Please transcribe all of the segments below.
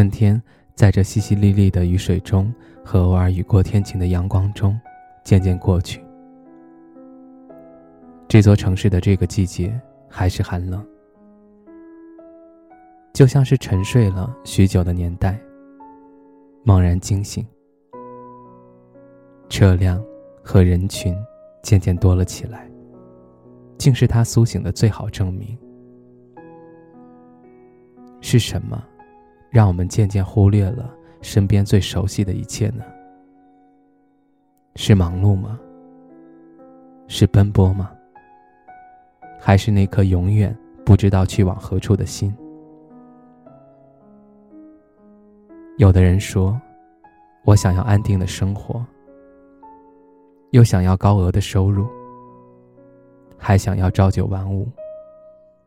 春天，在这淅淅沥沥的雨水中和偶尔雨过天晴的阳光中，渐渐过去。这座城市的这个季节还是寒冷，就像是沉睡了许久的年代。猛然惊醒，车辆和人群渐渐多了起来，竟是他苏醒的最好证明。是什么？让我们渐渐忽略了身边最熟悉的一切呢？是忙碌吗？是奔波吗？还是那颗永远不知道去往何处的心？有的人说：“我想要安定的生活，又想要高额的收入，还想要朝九晚五，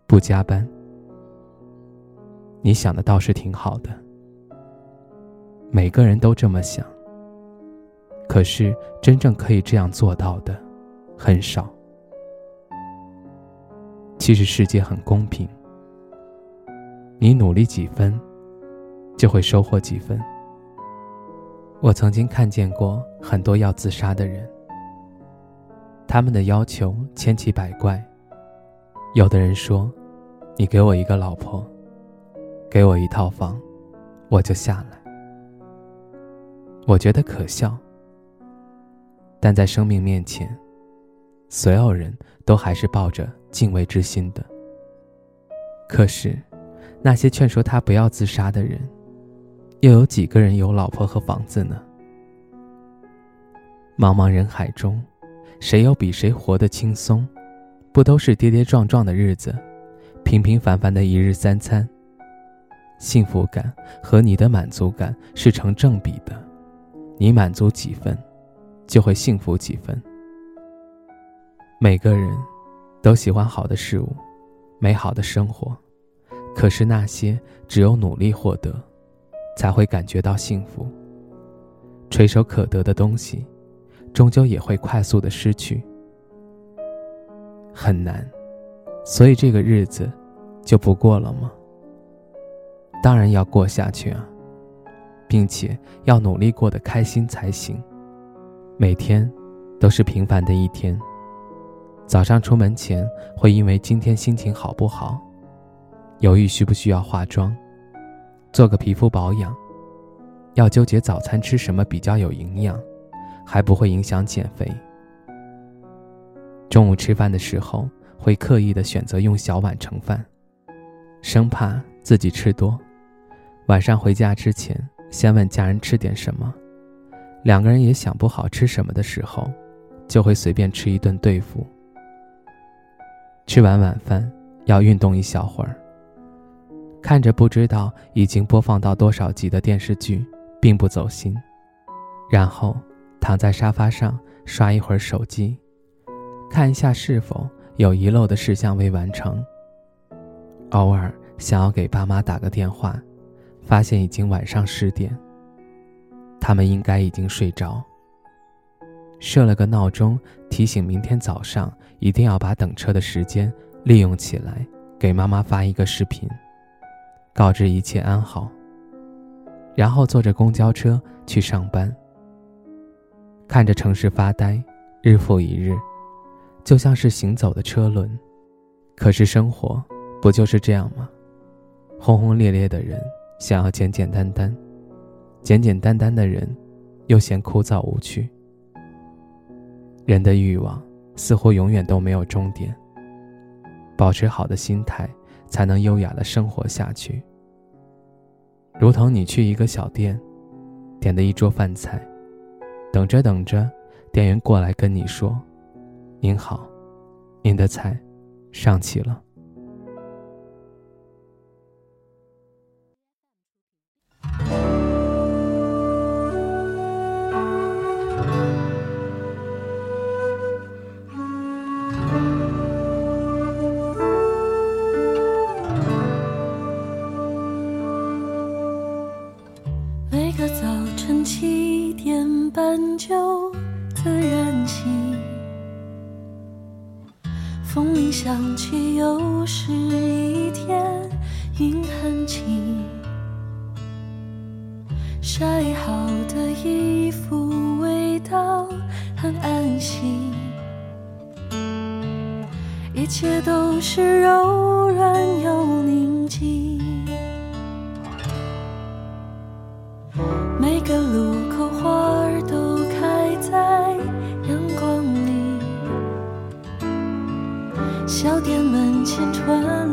不加班。”你想的倒是挺好的，每个人都这么想。可是真正可以这样做到的，很少。其实世界很公平，你努力几分，就会收获几分。我曾经看见过很多要自杀的人，他们的要求千奇百怪。有的人说：“你给我一个老婆。”给我一套房，我就下来。我觉得可笑，但在生命面前，所有人都还是抱着敬畏之心的。可是，那些劝说他不要自杀的人，又有几个人有老婆和房子呢？茫茫人海中，谁又比谁活得轻松？不都是跌跌撞撞的日子，平平凡凡的一日三餐？幸福感和你的满足感是成正比的，你满足几分，就会幸福几分。每个人都喜欢好的事物，美好的生活，可是那些只有努力获得，才会感觉到幸福。垂手可得的东西，终究也会快速的失去，很难，所以这个日子就不过了吗？当然要过下去啊，并且要努力过得开心才行。每天都是平凡的一天。早上出门前会因为今天心情好不好，犹豫需不需要化妆，做个皮肤保养，要纠结早餐吃什么比较有营养，还不会影响减肥。中午吃饭的时候会刻意的选择用小碗盛饭，生怕自己吃多。晚上回家之前，先问家人吃点什么。两个人也想不好吃什么的时候，就会随便吃一顿对付。吃完晚饭要运动一小会儿。看着不知道已经播放到多少集的电视剧，并不走心。然后躺在沙发上刷一会儿手机，看一下是否有遗漏的事项未完成。偶尔想要给爸妈打个电话。发现已经晚上十点，他们应该已经睡着。设了个闹钟，提醒明天早上一定要把等车的时间利用起来，给妈妈发一个视频，告知一切安好。然后坐着公交车去上班，看着城市发呆，日复一日，就像是行走的车轮。可是生活不就是这样吗？轰轰烈烈的人。想要简简单单，简简单单的人，又嫌枯燥无趣。人的欲望似乎永远都没有终点。保持好的心态，才能优雅的生活下去。如同你去一个小店，点的一桌饭菜，等着等着，店员过来跟你说：“您好，您的菜上齐了。”想起又是一天，云很轻，晒好的衣服味道很安心，一切都是柔软又宁静。每个路小店门前传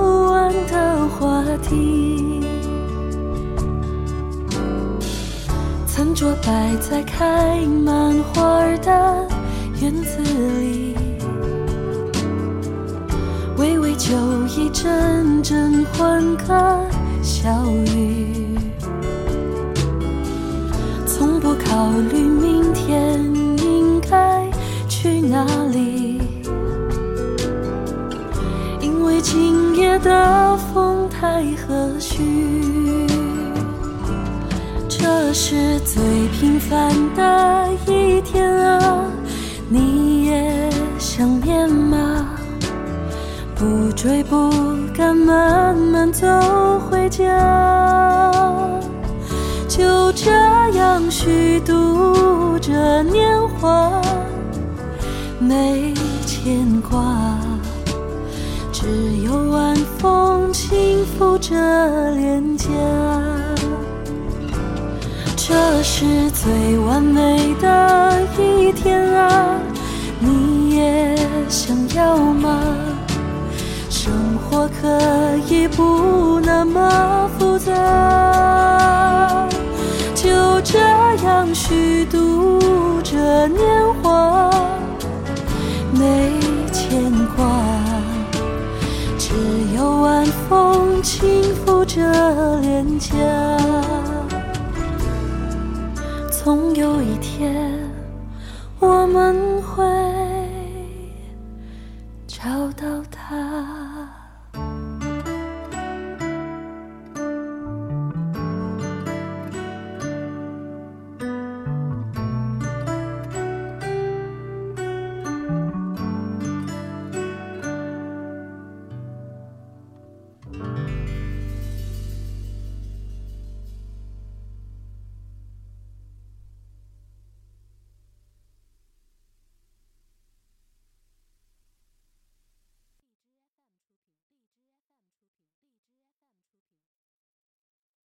桌摆在开满花儿的院子里，微微酒意，阵阵欢歌笑语，从不考虑明天应该去哪里，因为今夜的风太和煦。这是最平凡的一天啊，你也想念吗？不追不赶，慢慢走这是最完美的一天啊，你也想要吗？生活可以不那么复杂，就这样虚度找到他。